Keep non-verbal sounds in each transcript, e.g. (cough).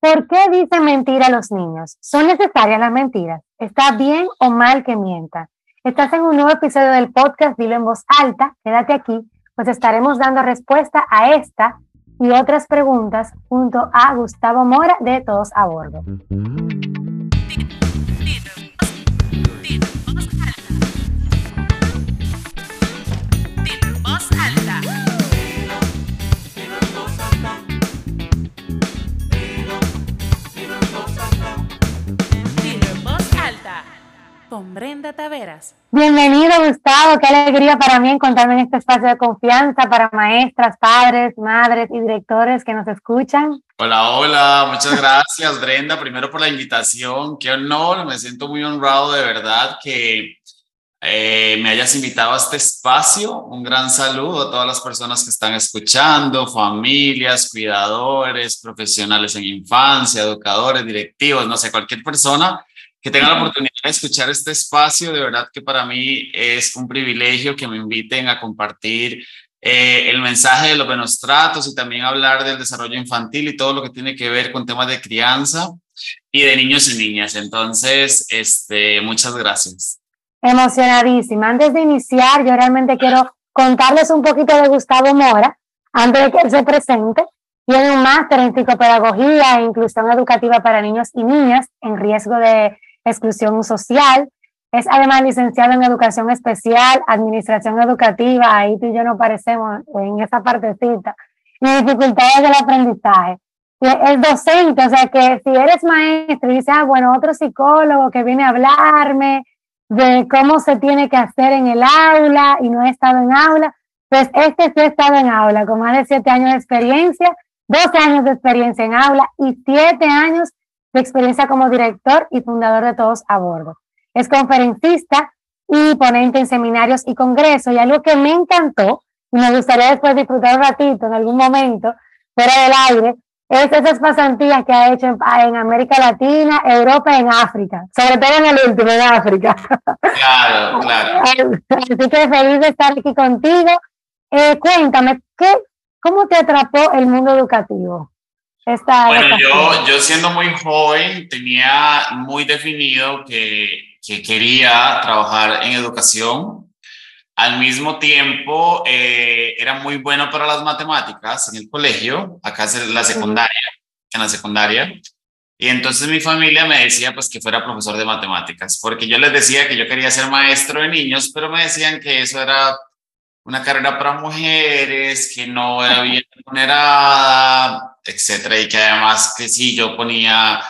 ¿Por qué dicen mentira los niños? ¿Son necesarias las mentiras? ¿Está bien o mal que mientan? Estás en un nuevo episodio del podcast Dilo en voz alta. Quédate aquí, pues estaremos dando respuesta a esta y otras preguntas junto a Gustavo Mora de Todos a Bordo. Con Brenda Taveras. Bienvenido, Gustavo. Qué alegría para mí encontrarme en este espacio de confianza para maestras, padres, madres y directores que nos escuchan. Hola, hola. Muchas gracias, Brenda, primero por la invitación. Qué honor. Me siento muy honrado de verdad que eh, me hayas invitado a este espacio. Un gran saludo a todas las personas que están escuchando, familias, cuidadores, profesionales en infancia, educadores, directivos, no sé, cualquier persona que tenga la oportunidad de escuchar este espacio. De verdad que para mí es un privilegio que me inviten a compartir eh, el mensaje de los buenos tratos y también hablar del desarrollo infantil y todo lo que tiene que ver con temas de crianza y de niños y niñas. Entonces, este, muchas gracias. Emocionadísima. Antes de iniciar, yo realmente quiero contarles un poquito de Gustavo Mora, antes de que él se presente. Tiene un máster en psicopedagogía e inclusión educativa para niños y niñas en riesgo de exclusión social. Es además licenciado en educación especial, administración educativa, ahí tú y yo no parecemos en esa partecita, y dificultades del aprendizaje. Es docente, o sea que si eres maestro y dices, ah, bueno, otro psicólogo que viene a hablarme de cómo se tiene que hacer en el aula y no he estado en aula, pues este sí ha estado en aula con más de siete años de experiencia, 12 años de experiencia en aula y siete años de experiencia como director y fundador de Todos a Bordo. Es conferencista y ponente en seminarios y congresos. Y algo que me encantó, y me gustaría después disfrutar un ratito en algún momento, fuera del aire, es esas pasantías que ha hecho en, América Latina, Europa y en África, sobre todo en el último, en África. Claro, claro. (laughs) Así que feliz de estar aquí contigo. Eh, cuéntame, ¿qué, ¿cómo te atrapó el mundo educativo? Bueno, yo, yo siendo muy joven tenía muy definido que, que quería trabajar en educación. Al mismo tiempo, eh, era muy bueno para las matemáticas en el colegio, acá en la secundaria, en la secundaria. Y entonces mi familia me decía pues que fuera profesor de matemáticas, porque yo les decía que yo quería ser maestro de niños, pero me decían que eso era una carrera para mujeres, que no era bien remunerada, etcétera, y que además que si yo ponía,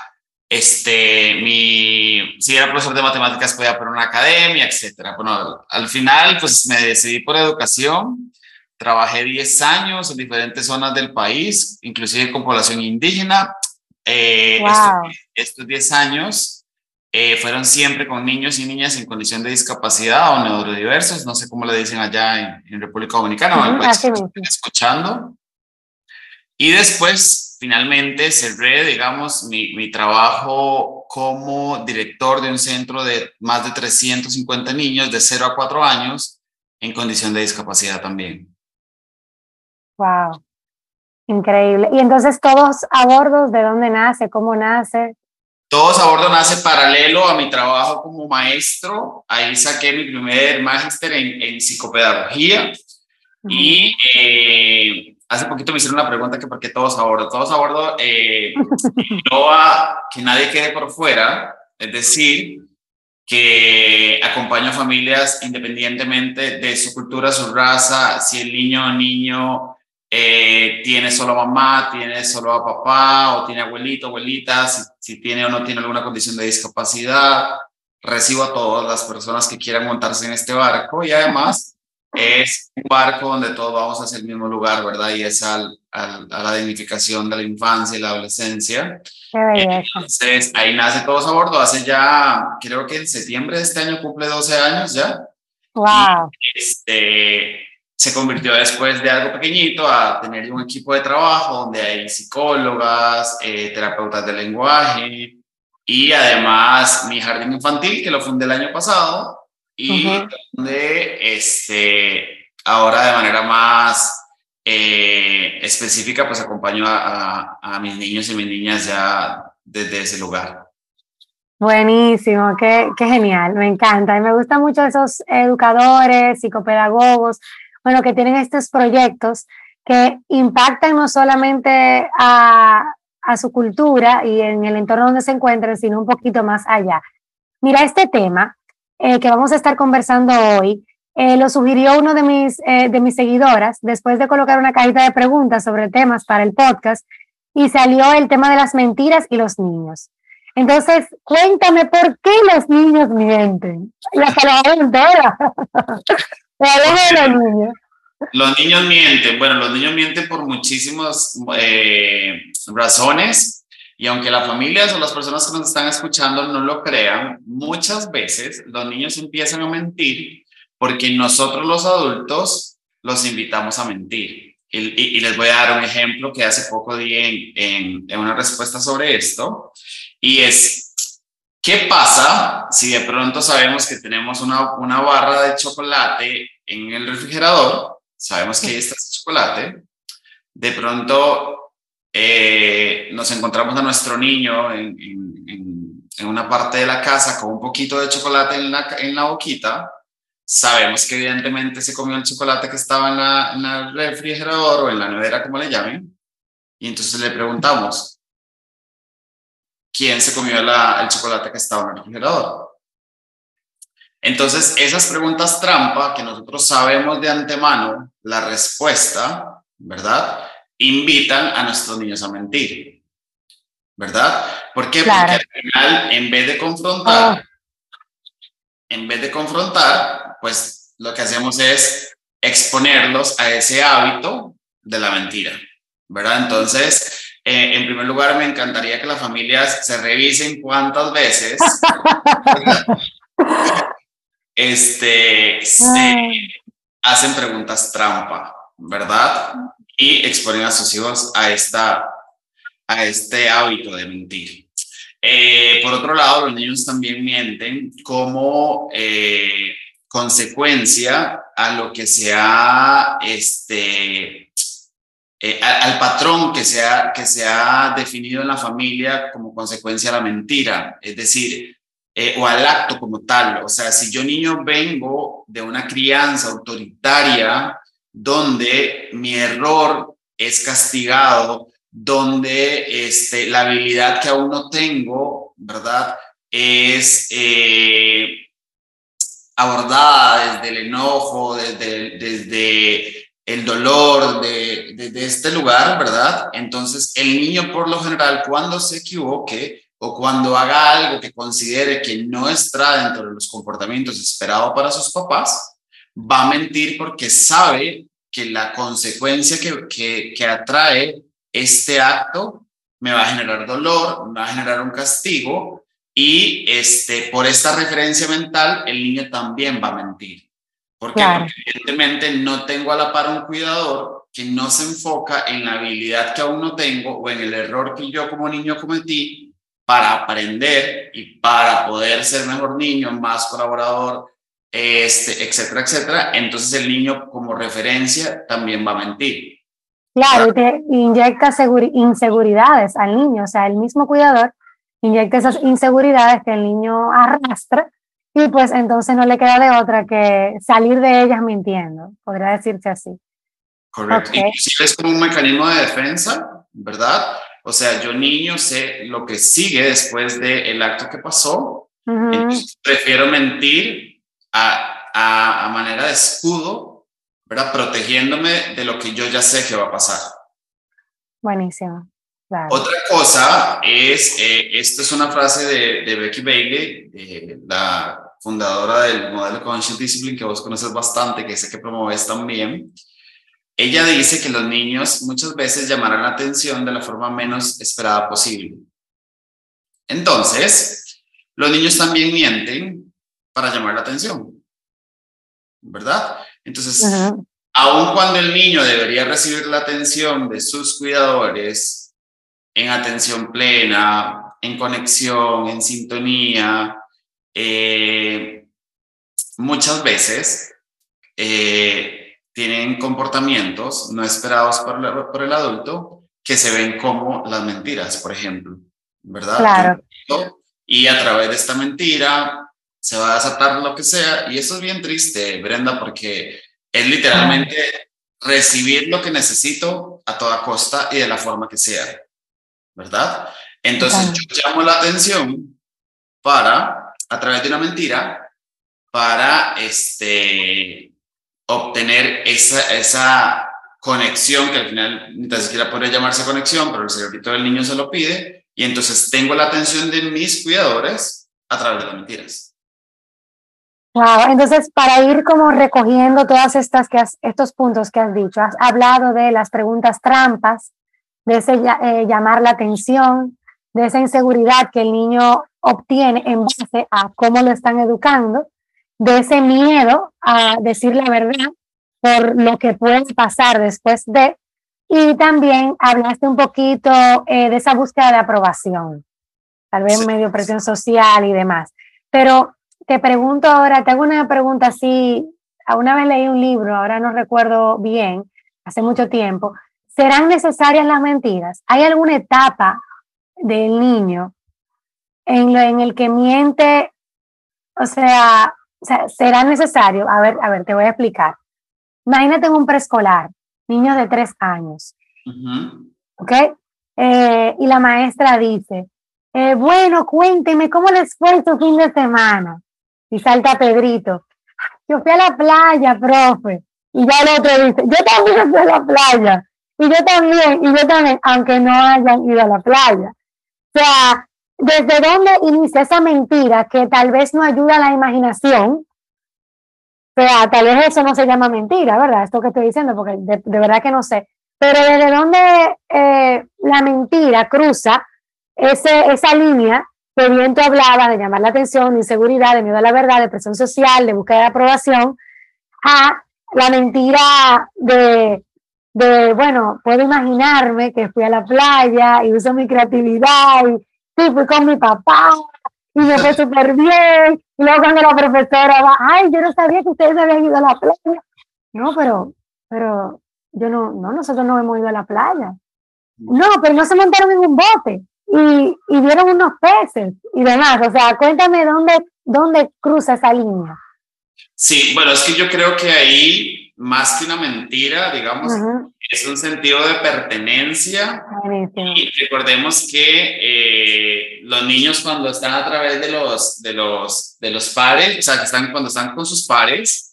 este, mi, si era profesor de matemáticas podía poner una academia, etcétera. Bueno, al final pues me decidí por educación, trabajé 10 años en diferentes zonas del país, inclusive con población indígena. Eh, estos 10 años eh, fueron siempre con niños y niñas en condición de discapacidad o neurodiversos, no sé cómo le dicen allá en, República Dominicana, escuchando. Y después, finalmente, cerré, digamos, mi, mi, trabajo como director de un centro de más de 350 niños de 0 a 4 años en condición de discapacidad también. Wow, increíble. Y entonces todos a bordo, ¿de dónde nace? ¿Cómo nace? Todos a bordo nace paralelo a mi trabajo como maestro. Ahí saqué mi primer máster en, en, psicopedagogía. Y eh, hace poquito me hicieron una pregunta que por qué todos a bordo. Todos a bordo eh, a que nadie quede por fuera, es decir, que acompaño a familias independientemente de su cultura, su raza, si el niño o niño eh, tiene solo mamá, tiene solo a papá o tiene abuelito, abuelita, si, tiene o no tiene alguna condición de discapacidad. Recibo a todas las personas que quieran montarse en este barco y además es un barco donde todos vamos hacia el mismo lugar, ¿verdad? Y es al, a la dignificación de la infancia y la adolescencia. Entonces, ahí nace todos a bordo. Hace ya, creo que en septiembre de este año cumple 12 años ya. Wow. este, se convirtió después de algo pequeñito a tener un equipo de trabajo donde hay psicólogas, eh, terapeutas de lenguaje y además mi jardín infantil que lo fundé el año pasado y donde este, ahora de manera más eh, específica, pues acompaño a, a, mis niños y mis niñas ya desde ese lugar. Buenísimo, qué, qué genial, me encanta. Y me gustan mucho esos educadores, psicopedagogos, bueno, que tienen estos proyectos que impactan no solamente a, a su cultura y en el entorno donde se encuentran, sino un poquito más allá. Mira, este tema eh, que vamos a estar conversando hoy, eh, lo sugirió uno de mis, eh, de mis seguidoras después de colocar una cajita de preguntas sobre temas para el podcast y salió el tema de las mentiras y los niños. Entonces, cuéntame por qué los niños mienten. La palabra entera. de los niños. Los niños mienten. Bueno, los niños mienten por muchísimas razones. Y aunque las familias o las personas que nos están escuchando no lo crean, muchas veces los niños empiezan a mentir porque nosotros los adultos los invitamos a mentir. Y, les voy a dar un ejemplo que hace poco di en, en una respuesta sobre esto. Y es, ¿qué pasa si de pronto sabemos que tenemos una, una barra de chocolate en el refrigerador sabemos que ahí está ese chocolate, de pronto eh, nos encontramos a nuestro niño en, en, en, una parte de la casa con un poquito de chocolate en la, en la boquita, sabemos que evidentemente se comió el chocolate que estaba en, la, en el refrigerador o en la nevera, como le llamen, y entonces le preguntamos, ¿quién se comió la, el chocolate que estaba en el refrigerador? Entonces, esas preguntas trampa que nosotros sabemos de antemano la respuesta, ¿verdad? Invitan a nuestros niños a mentir, ¿verdad? ¿Por qué? Porque al final, en vez de confrontar, oh. en vez de confrontar, pues lo que hacemos es exponerlos a ese hábito de la mentira, ¿verdad? Entonces, eh, en primer lugar, me encantaría que las familias se revisen cuántas veces (laughs) este, se hacen preguntas trampa, ¿verdad? Y exponen a sus hijos a, esta, a este hábito de mentir. Eh, por otro lado, los niños también mienten como eh, consecuencia a lo que se ha, este, eh, al, patrón que se, ha, que se ha definido en la familia como consecuencia de la mentira. Es decir, eh, o al acto como tal. O sea, si yo niño vengo de una crianza autoritaria donde mi error es castigado, donde este, la habilidad que aún no tengo, ¿verdad? Es eh, abordada desde el enojo, desde, desde el dolor, de, desde este lugar, ¿verdad? Entonces, el niño por lo general, cuando se equivoque, o cuando haga algo que considere que no está dentro de los comportamientos esperados para sus papás, va a mentir porque sabe que la consecuencia que, que, que atrae este acto me va a generar dolor, me va a generar un castigo y este, por esta referencia mental el niño también va a mentir. Porque evidentemente no tengo a la par un cuidador que no se enfoca en la habilidad que aún no tengo o en el error que yo como niño cometí para aprender y para poder ser mejor niño, más colaborador, este, etcétera, etcétera, entonces el niño como referencia también va a mentir. Claro, y te inyecta inseguridades al niño, o sea, el mismo cuidador inyecta esas inseguridades que el niño arrastra y pues entonces no le queda de otra que salir de ellas mintiendo, podría decirse así. Correcto. Y si es como un mecanismo de defensa, ¿verdad? O sea, yo niño sé lo que sigue después del acto que pasó. prefiero mentir a, a, a, manera de escudo, ¿verdad? Protegiéndome de lo que yo ya sé que va a pasar. Buenísimo. Otra cosa es, eh, esta es una frase de, de Becky Bailey, la fundadora del modelo Conscious Discipline, que vos conoces bastante, que sé que promueves también. Ella dice que los niños muchas veces llamarán la atención de la forma menos esperada posible. Entonces, los niños también mienten para llamar la atención, ¿verdad? Entonces, aun cuando el niño debería recibir la atención de sus cuidadores en atención plena, en conexión, en sintonía, eh, muchas veces eh, tienen comportamientos no esperados por, por el adulto que se ven como las mentiras, por ejemplo, ¿verdad? Claro. Y a través de esta mentira se va a desatar lo que sea. Y eso es bien triste, Brenda, porque es literalmente recibir lo que necesito a toda costa y de la forma que sea, ¿verdad? Entonces yo llamo la atención para, a través de una mentira, para este, obtener esa, esa conexión que al final ni siquiera podría llamarse conexión, pero el cerebrito del niño se lo pide y entonces tengo la atención de mis cuidadores a través de las mentiras. Wow, entonces para ir como recogiendo todas estas que estos puntos que has dicho, has hablado de las preguntas trampas, de ese eh, llamar la atención, de esa inseguridad que el niño obtiene en base a cómo lo están educando, de ese miedo a decir la verdad por lo que puede pasar después de, y también hablaste un poquito eh, de esa búsqueda de aprobación, tal vez medio presión social y demás. Pero te pregunto ahora, te hago una pregunta así, una vez leí un libro, ahora no recuerdo bien, hace mucho tiempo, ¿serán necesarias las mentiras? ¿Hay alguna etapa del niño en, lo, en el que miente? O sea, o sea, será necesario, a ver, a ver, te voy a explicar. Imagínate en un preescolar, niños de tres años, ¿ok? Eh, y la maestra dice, eh, bueno, cuénteme cómo les fue su fin de semana. Y salta Pedrito, yo fui a la playa, profe. Y ya el otro dice, yo también fui a la playa. Y yo también, y yo también, aunque no hayan ido a la playa. O sea, ¿desde dónde inicia esa mentira que tal vez no ayuda a la imaginación? O sea, tal vez eso no se llama mentira, ¿verdad? Esto que estoy diciendo, porque de, verdad que no sé. Pero desde dónde eh, la mentira cruza ese, esa línea que bien tú hablabas de llamar la atención, de inseguridad, de miedo a la verdad, de presión social, de búsqueda de aprobación, a la mentira de, de, bueno, puedo imaginarme que fui a la playa y uso mi creatividad y sí, fui con mi papá y me fue súper bien. Y luego cuando la profesora va, ay, yo no sabía que ustedes habían ido a la playa. No, pero, pero yo no, no, nosotros no hemos ido a la playa. No, pero no se montaron en un bote y, y vieron unos peces y demás. O sea, cuéntame dónde, dónde cruza esa línea. Sí, bueno, es que yo creo que ahí, más que una mentira, digamos, es un sentido de pertenencia. Y recordemos que eh, los niños cuando están a través de los, de los, de los pares, o sea, que están, cuando están con sus pares,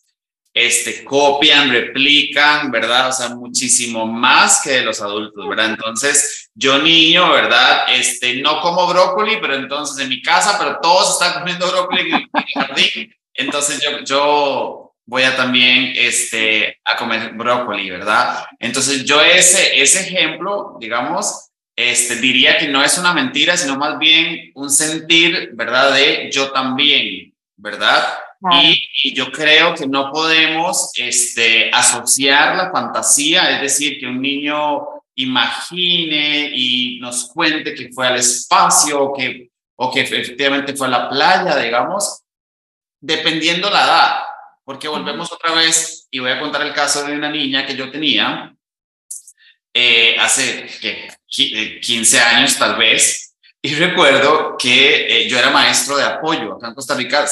este, copian, replican, ¿verdad? O sea, muchísimo más que los adultos, ¿verdad? Entonces, yo niño, ¿verdad? Este, no como brócoli, pero entonces en mi casa, pero todos están comiendo brócoli en el jardín. Entonces yo, yo voy a también este, a comer brócoli, ¿verdad? Entonces yo ese, ese ejemplo, digamos, este, diría que no es una mentira, sino más bien un sentir, ¿verdad? De yo también, ¿verdad? Y, y, yo creo que no podemos este, asociar la fantasía, es decir, que un niño imagine y nos cuente que fue al espacio o que, o que efectivamente fue a la playa, digamos, dependiendo la edad, porque volvemos otra vez y voy a contar el caso de una niña que yo tenía eh, hace 15 eh, años tal vez, y recuerdo que eh, yo era maestro de apoyo. Acá en Costa Rica,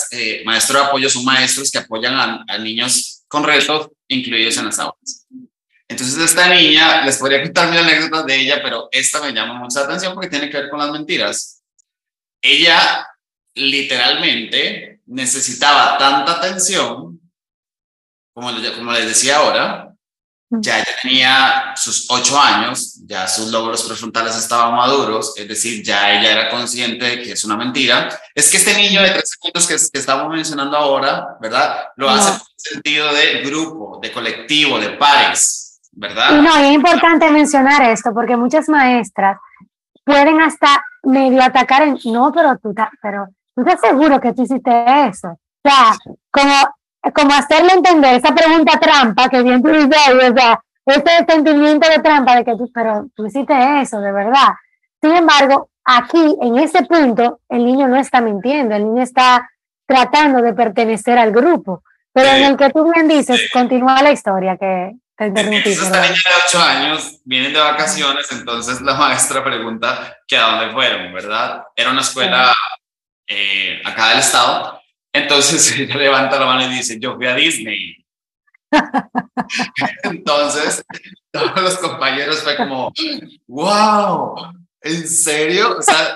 maestro de apoyo son maestros que apoyan a, niños con retos incluidos en las aulas. Entonces, esta niña, les podría contar mil anécdotas de ella, pero esta me llama mucha atención porque tiene que ver con las mentiras. Ella literalmente necesitaba tanta atención, como, como les decía ahora, ya ella tenía sus ocho años, ya sus logros prefrontales estaban maduros, es decir, ya ella era consciente de que es una mentira. Es que este niño de tres años que, que estamos mencionando ahora, ¿verdad? Lo hace en sentido de grupo, de colectivo, de pares, ¿verdad? Y no, es importante mencionar esto porque muchas maestras pueden hasta medio atacar en, no, pero tú, pero ¿Tú estás seguro que tú hiciste eso? O sea, como, como hacerle entender esa pregunta trampa que bien tú dices, o sea, ese sentimiento de trampa de que tú, pero tú hiciste eso, de verdad. Sin embargo, aquí, en ese punto, el niño no está mintiendo, el niño está tratando de pertenecer al grupo. Pero en el que tú bien dices, continúa la historia que te interrumpí. Esta niña de 8 años vienen de vacaciones, entonces la maestra pregunta que a dónde fueron, ¿verdad? Era una escuela eh, acá del estado. Entonces (laughs) ella levanta la mano y dice, yo fui a Disney. (laughs) entonces todos los compañeros fue como, wow, ¿en serio? O sea,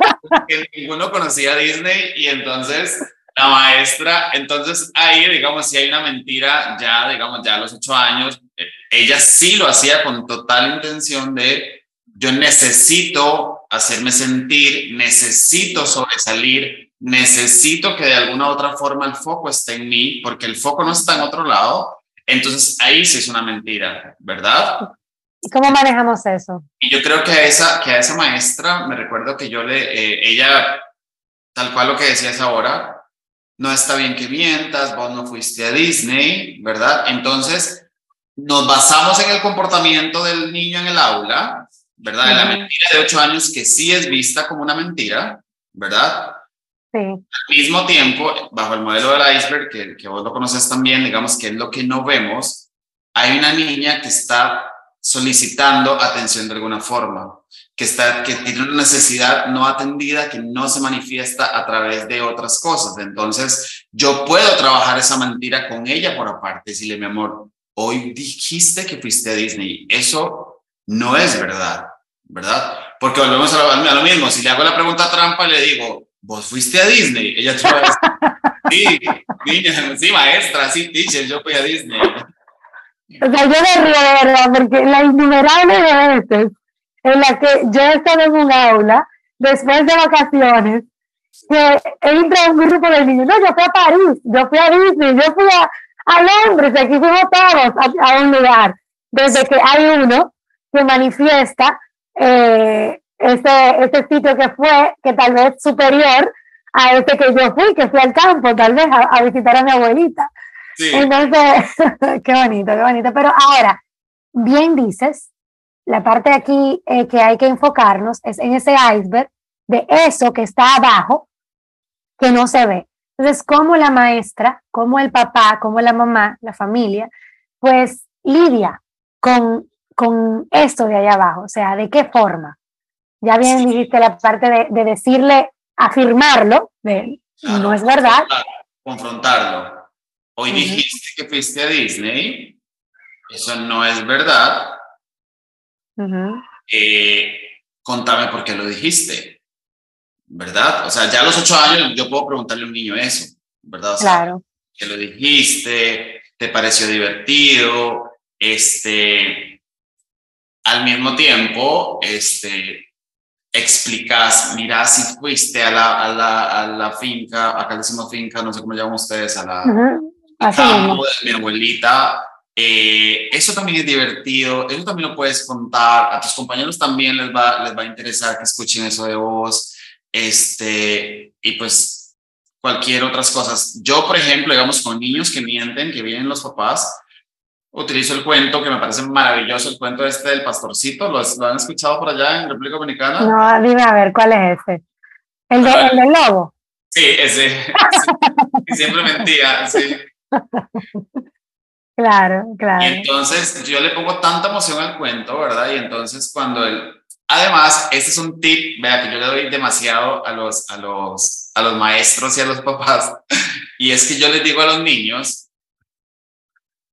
ninguno conocía Disney y entonces la maestra, entonces ahí, digamos, si hay una mentira, ya, digamos, ya a los ocho años, eh, ella sí lo hacía con total intención de, yo necesito hacerme sentir, necesito sobresalir, necesito que de alguna u otra forma el foco esté en mí, porque el foco no está en otro lado. Entonces ahí sí es una mentira, ¿verdad? ¿Y cómo manejamos eso? Y yo creo que a esa, que a esa maestra, me recuerdo que yo le, eh, ella, tal cual lo que decías ahora, no está bien que mientas, vos no fuiste a Disney, ¿verdad? Entonces, nos basamos en el comportamiento del niño en el aula, ¿verdad? En la mentira de ocho años que sí es vista como una mentira, ¿verdad? Al mismo tiempo, bajo el modelo del iceberg, que, que vos lo conoces también, digamos que es lo que no vemos, hay una niña que está solicitando atención de alguna forma, que, está, que tiene una necesidad no atendida que no se manifiesta a través de otras cosas. Entonces, yo puedo trabajar esa mentira con ella por aparte, decirle, mi amor, hoy dijiste que fuiste a Disney. Eso no es verdad, ¿verdad? Porque volvemos a lo, mismo. Si le hago la pregunta trampa, le digo, ¿vos fuiste a Disney? Ella te va a decir, (laughs) sí, niña, sí, maestra, sí, teacher, yo fui a Disney. O sea, yo me río de verdad, porque la innumerable veces en la que yo he estado en un aula después de vacaciones, que entra un grupo de niños, no, yo fui a París, yo fui a Disney, yo fui a, a Londres, aquí fuimos todos a, un lugar, desde que hay uno que manifiesta eh, ese, ese sitio que fue, que tal vez superior a ese que yo fui, que fui al campo, tal vez a, visitar a mi abuelita. Entonces, (laughs) qué bonito, qué bonito. Pero ahora, bien dices la parte aquí eh, que hay que enfocarnos es en ese iceberg de eso que está abajo, que no se ve. Entonces, como la maestra, como el papá, como la mamá, la familia, pues lidia con, con esto de allá abajo, o sea, ¿de qué forma? Ya bien dijiste la parte de, de decirle, afirmarlo, de, no es verdad. Confrontarlo. Hoy dijiste que fuiste a Disney, eso no es verdad, eh, contame por qué lo dijiste, ¿verdad? O sea, ya a los ocho años yo puedo preguntarle a un niño eso, ¿verdad? claro. Que lo dijiste, te pareció divertido, este, al mismo tiempo, este, explicas, mira, si fuiste a la, a la, a la finca, acá decimos finca, no sé cómo llaman ustedes, a la, campo de mi abuelita, eh, eso también es divertido, eso también lo puedes contar, a tus compañeros también les va, les va a interesar que escuchen eso de vos, este, y pues cualquier otras cosas. Yo, por ejemplo, digamos, con niños que mienten, que vienen los papás, utilizo el cuento que me parece maravilloso, el cuento este del pastorcito, ¿lo, lo han escuchado por allá en República Dominicana? No, dime a ver, ¿cuál es ese? ¿El, de, el del lobo? Sí, ese, siempre mentía, sí. (laughs) Claro, claro. Y entonces yo le pongo tanta emoción al cuento, ¿verdad? Y entonces cuando él... Además, este es un tip, vea, que yo le doy demasiado a los, a, los, a los maestros y a los (laughs) papás, y es que yo les digo a los niños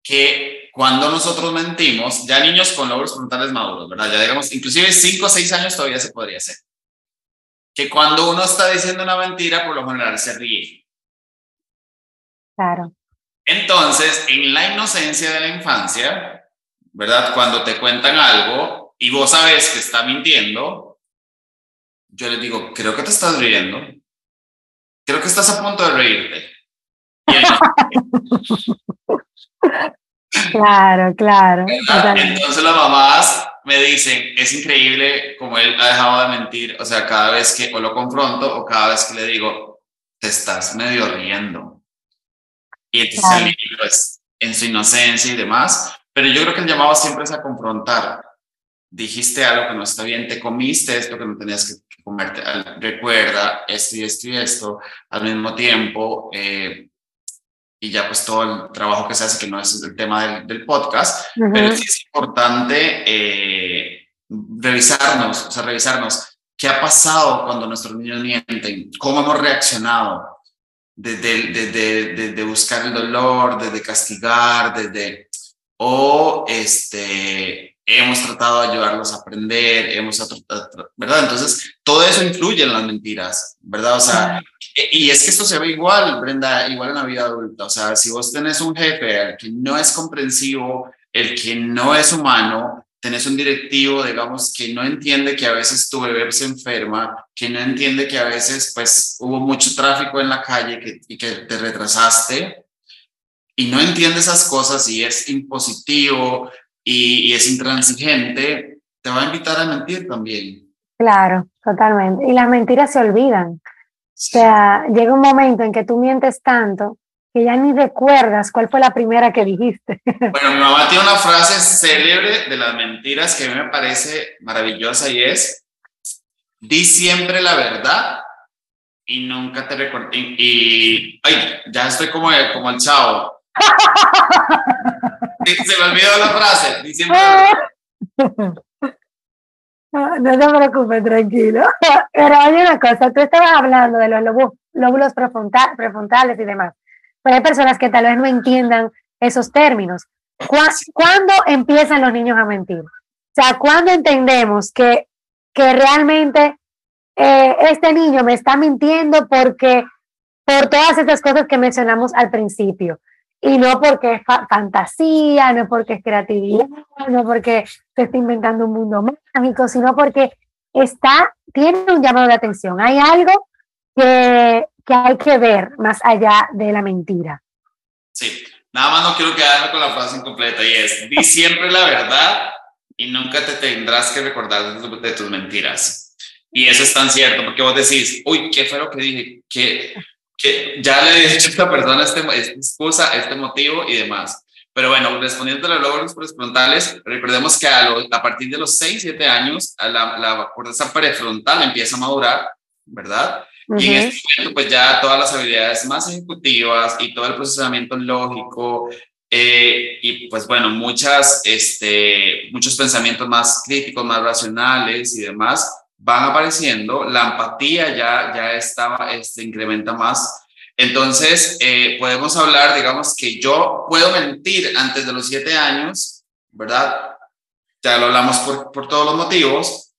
que cuando nosotros mentimos, ya niños con lóbulos frontales maduros, ¿verdad? Ya digamos, inclusive 5 o 6 años todavía se podría hacer. Que cuando uno está diciendo una mentira, por lo general se ríe. Claro. Entonces, en la inocencia de la infancia, ¿verdad? Cuando te cuentan algo y vos sabes que está mintiendo, yo les digo, creo que te estás riendo. Creo que estás a punto de reírte. (laughs) claro, claro. Entonces las mamás me dicen, es increíble como él ha dejado de mentir, o sea, cada vez que o lo confronto o cada vez que le digo, te estás medio riendo y entonces el niño pues, en su inocencia y demás, pero yo creo que el llamado siempre es a confrontar. Dijiste algo que no está bien, te comiste esto que no tenías que comerte, recuerda esto y esto y esto al mismo tiempo. Eh, y ya pues todo el trabajo que se hace, que no es el tema del, podcast, pero sí es importante eh, revisarnos, o sea, revisarnos qué ha pasado cuando nuestros niños mienten, cómo hemos reaccionado desde, desde, de buscar el dolor, desde castigar, desde, o este, hemos tratado de ayudarlos a aprender, hemos ¿verdad? Entonces, todo eso influye en las mentiras, ¿verdad? O sea, e, y es que esto se ve igual, Brenda, igual en la vida adulta. O sea, si vos tenés un jefe el que no es comprensivo, el que no es humano, tenés un directivo, digamos, que no entiende que a veces tu bebé se enferma, que no entiende que a veces, pues, hubo mucho tráfico en la calle que, y que te retrasaste, y no entiende esas cosas y es impositivo, y, es intransigente, te va a invitar a mentir también. Claro, totalmente. Y las mentiras se olvidan. O sea, llega un momento en que tú mientes tanto que ya ni recuerdas cuál fue la primera que dijiste. (laughs) Bueno, mi mamá tiene una frase célebre de las mentiras que a mí me parece maravillosa y es, di siempre la verdad y nunca te recuerdo. Y, ay, ya estoy como, como el chavo. (laughs) (laughs) Se me olvidó la frase. (laughs) No te preocupes, tranquilo. (laughs) Pero hay una cosa, tú estabas hablando de los lóbulos prefrontales y demás, pero hay personas que tal vez no entiendan esos términos. ¿Cuándo empiezan los niños a mentir? O sea, ¿cuándo entendemos que, que realmente eh, este niño me está mintiendo porque por todas estas cosas que mencionamos al principio? Y no porque es fantasía, no porque es creatividad, no porque se está inventando un mundo mágico, sino porque está, tiene un llamado de atención. Hay algo que, que hay que ver más allá de la mentira. Sí, nada más no quiero quedarme con la frase incompleta y es, di siempre la verdad y nunca te tendrás que recordar de, tus mentiras. Y eso es tan cierto, porque vos decís, uy, ¿qué fue lo que dije? ¿Qué, que ya le he dicho a esta persona este, esta excusa, este motivo y demás. Pero bueno, respondiendo a los lóbulos prefrontales, recordemos que a, a, partir de los 6, 7 años, la, la corteza prefrontal empieza a madurar, ¿verdad? Y en este momento, pues ya todas las habilidades más ejecutivas y todo el procesamiento lógico, eh, y pues bueno, muchas, este, muchos pensamientos más críticos, más racionales y demás, van apareciendo, la empatía ya, ya estaba, este, incrementa más. Entonces, eh, podemos hablar, digamos, que yo puedo mentir antes de los siete años, ¿verdad? Ya lo hablamos por, por todos los motivos.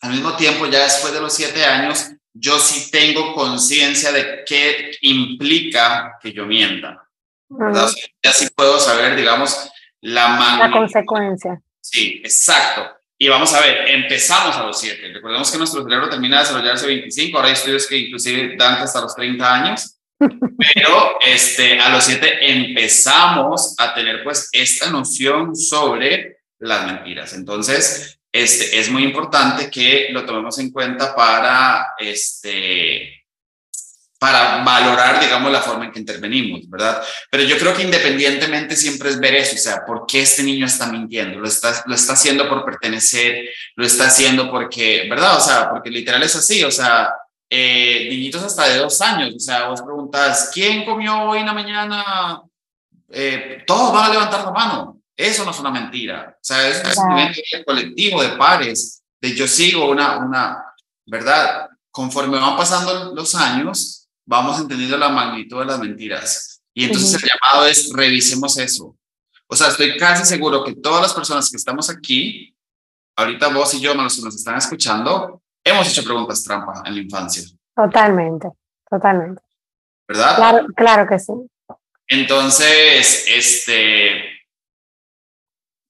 Al mismo tiempo, ya después de los siete años, yo sí tengo conciencia de qué implica que yo mienta. ¿verdad? ya sí puedo saber, digamos, la La consecuencia. Sí, exacto. Y vamos a ver, empezamos a los 7. Recordemos que nuestro cerebro termina de desarrollarse a 25, ahora hay estudios que inclusive dan hasta los 30 años, (laughs) pero este, a los 7 empezamos a tener pues esta noción sobre las mentiras. Entonces, este, es muy importante que lo tomemos en cuenta para este, para valorar, digamos, la forma en que intervenimos, ¿verdad? Pero yo creo que independientemente siempre es ver eso, o sea, ¿por qué este niño está mintiendo? ¿Lo está, lo está haciendo por pertenecer? ¿Lo está haciendo porque, ¿verdad? O sea, porque literal es así, o sea, eh, niñitos hasta de dos años, o sea, vos preguntas, ¿quién comió hoy en la mañana? Eh, todos van a levantar la mano. Eso no es una mentira. O sea, es un colectivo de pares, de yo sigo una, una, ¿verdad? Conforme van pasando los años, vamos entendiendo la magnitud de las mentiras. Y entonces el llamado es revisemos eso. O sea, estoy casi seguro que todas las personas que estamos aquí, ahorita vos y yo, los que nos están escuchando, hemos hecho preguntas trampa en la infancia. Totalmente, totalmente. ¿Verdad? Claro, claro que sí. Entonces, este,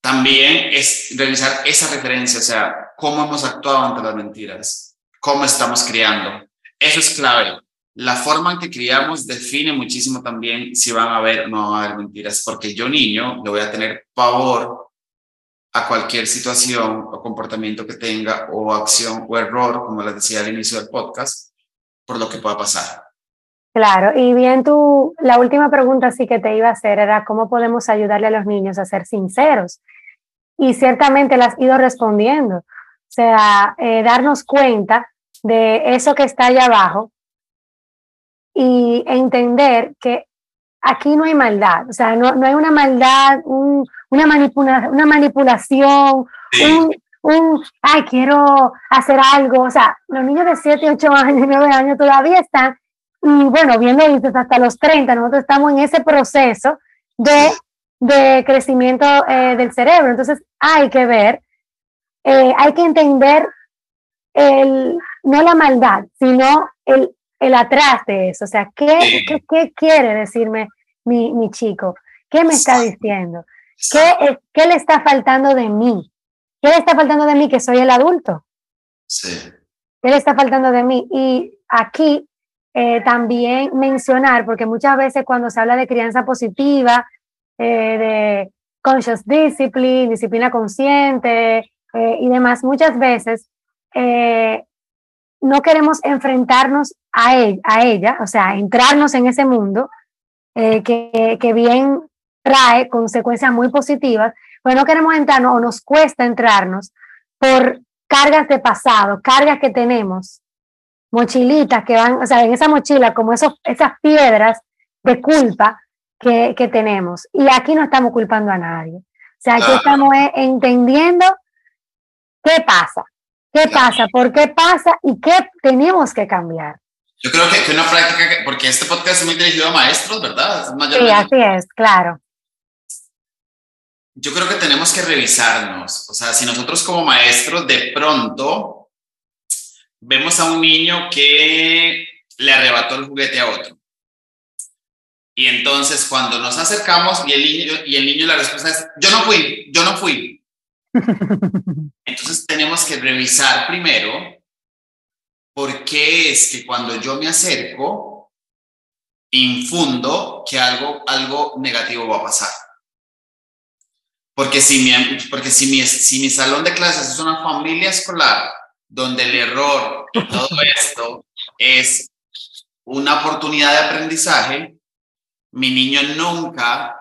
también es revisar esa referencia, o sea, cómo hemos actuado ante las mentiras, cómo estamos criando. Eso es clave la forma en que criamos define muchísimo también si van a haber o no van a haber mentiras, porque yo niño le voy a tener pavor a cualquier situación o comportamiento que tenga o acción o error, como les decía al inicio del podcast, por lo que pueda pasar. Claro, y bien tú, la última pregunta sí que te iba a hacer era cómo podemos ayudarle a los niños a ser sinceros. Y ciertamente las has ido respondiendo. O sea, eh, darnos cuenta de eso que está allá abajo, y entender que aquí no hay maldad, o sea, no, no hay una maldad, una, manipula, una manipulación, un, un, ay, quiero hacer algo, o sea, los niños de 7, 8 años, (laughs) 9 años todavía están, y bueno, bien lo dices, hasta los 30, nosotros estamos en ese proceso de, de crecimiento eh, del cerebro, entonces hay que ver, eh, hay que entender el, no la maldad, sino el, el atrás de eso. O sea, ¿qué, ¿qué, quiere decirme mi, mi, chico? ¿Qué me está diciendo? ¿Qué, ¿Qué le está faltando de mí? ¿Qué le está faltando de mí que soy el adulto? Sí. ¿Qué le está faltando de mí? Y aquí eh, también mencionar, porque muchas veces cuando se habla de crianza positiva, eh, de conscious discipline, disciplina consciente eh, y demás, muchas veces no queremos enfrentarnos a, él, a ella, o sea, entrarnos en ese mundo eh, que, que, bien trae consecuencias muy positivas, pero no queremos entrarnos o nos cuesta entrarnos por cargas de pasado, cargas que tenemos, mochilitas que van, o sea, en esa mochila, como esos, esas piedras de culpa que, que tenemos. Y aquí no estamos culpando a nadie. O sea, aquí estamos eh, entendiendo qué pasa, ¿Qué pasa? ¿Por qué pasa? ¿Y qué tenemos que cambiar? Yo creo que, una práctica, porque este podcast es muy dirigido a maestros, ¿verdad? Sí, así es, claro. Yo creo que tenemos que revisarnos. O sea, si nosotros como maestros de pronto vemos a un niño que le arrebató el juguete a otro. Y entonces cuando nos acercamos y el niño, y el niño la respuesta es, yo no fui, yo no fui. (laughs) Entonces tenemos que revisar primero por qué es que cuando yo me acerco, infundo que algo, algo negativo va a pasar. Porque si mi, porque si mi, si mi salón de clases es una familia escolar donde el error todo (laughs) esto es una oportunidad de aprendizaje, mi niño nunca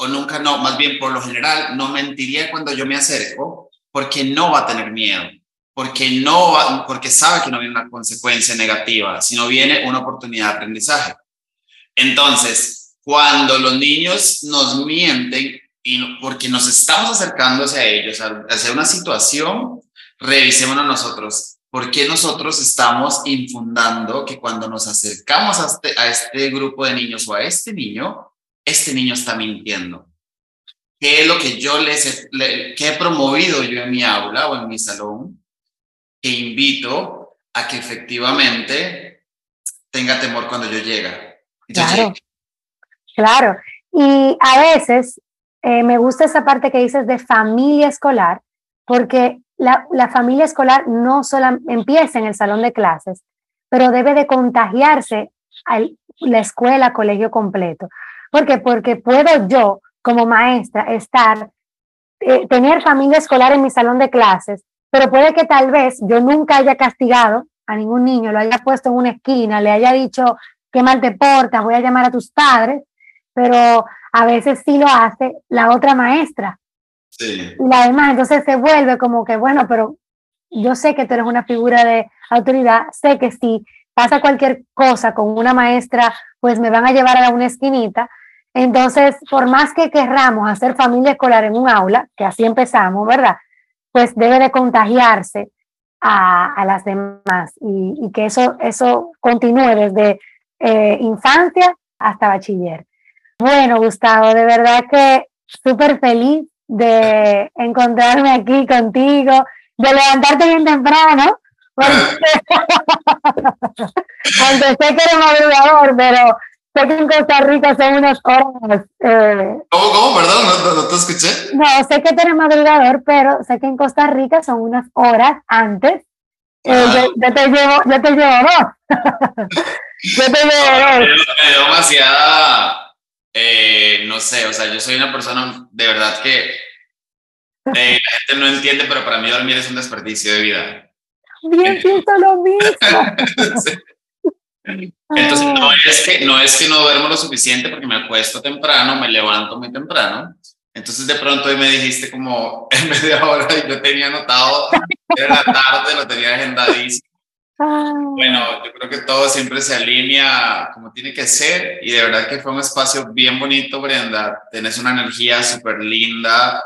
o nunca no, más bien por lo general, no mentiría cuando yo me acerco porque no va a tener miedo, porque, no va, porque sabe que no viene una consecuencia negativa, sino viene una oportunidad de aprendizaje. Entonces, cuando los niños nos mienten y porque nos estamos acercando hacia ellos, hacia una situación, revisémonos nosotros. ¿Por qué nosotros estamos infundando que cuando nos acercamos a este, a este grupo de niños o a este niño, este niño está mintiendo. ¿Qué es lo que yo les he, he promovido yo en mi aula o en mi salón? Que invito a que efectivamente tenga temor cuando yo llega. claro, claro. Y a veces eh, me gusta esa parte que dices de familia escolar, porque la, la familia escolar no solo empieza en el salón de clases, pero debe de contagiarse a la escuela, colegio completo. ¿Por qué? Porque puedo yo, como maestra, estar, eh, tener familia escolar en mi salón de clases, pero puede que tal vez yo nunca haya castigado a ningún niño, lo haya puesto en una esquina, le haya dicho qué mal te portas, voy a llamar a tus padres, pero a veces sí lo hace la otra maestra. Sí. Y la demás, entonces se vuelve como que, bueno, pero yo sé que tú eres una figura de autoridad, sé que si pasa cualquier cosa con una maestra, pues me van a llevar a una esquinita, entonces, por más que querramos hacer familia escolar en un aula, que así empezamos, ¿verdad? Pues debe de contagiarse a, a las demás y, y, que eso, eso continúe desde eh, infancia hasta bachiller. Bueno, Gustavo, de verdad que súper feliz de encontrarme aquí contigo, de levantarte bien temprano, porque, (laughs) aunque sé que eres madrugador, pero Sé que en Costa Rica son unas horas. Eh, ¿Cómo, cómo? Perdón, no, te escuché. No, sé que eres madrugador, pero sé que en Costa Rica son unas horas antes. Eh, yo, te llevo, yo te llevo dos. (laughs) yo te llevo dos. Me dio demasiada. Eh, no sé, o sea, yo soy una persona de verdad que eh, la gente no entiende, pero para mí dormir es un desperdicio de vida. Bien, siento lo mismo. (laughs) sí. Entonces, no es, que, no es que no duermo lo suficiente porque me acuesto temprano, me levanto muy temprano. Entonces, de pronto hoy me dijiste como (laughs) en media hora y yo tenía anotado, era la tarde, lo tenía agendadísimo. Bueno, yo creo que todo siempre se alinea como tiene que ser y de verdad que fue un espacio bien bonito, Brenda. Tienes una energía súper linda.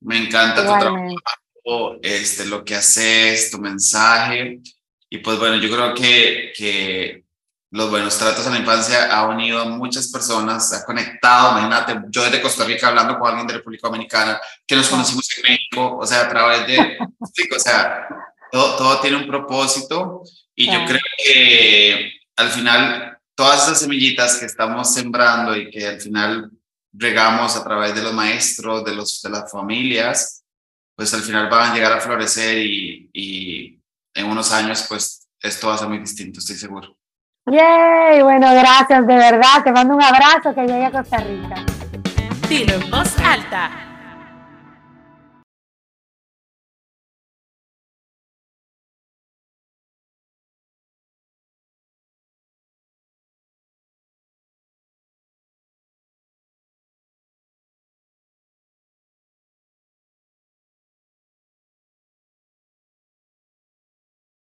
Me encanta tu trabajo, este, lo que haces, tu mensaje. Y pues bueno, yo creo que, que los buenos tratos en la infancia ha unido a muchas personas, ha conectado, imagínate, yo desde Costa Rica hablando con alguien de República Dominicana, que nos conocimos en México, o sea, a través de, (laughs) o sea, todo, todo tiene un propósito y yo creo que al final todas esas semillitas que estamos sembrando y que al final regamos a través de los maestros, de, los, de las familias, pues al final van a llegar a florecer y, y en unos años pues esto va a ser muy distinto, estoy seguro. Yay, bueno, gracias de verdad, te mando un abrazo que llegue a Costa Rica. Dilo en.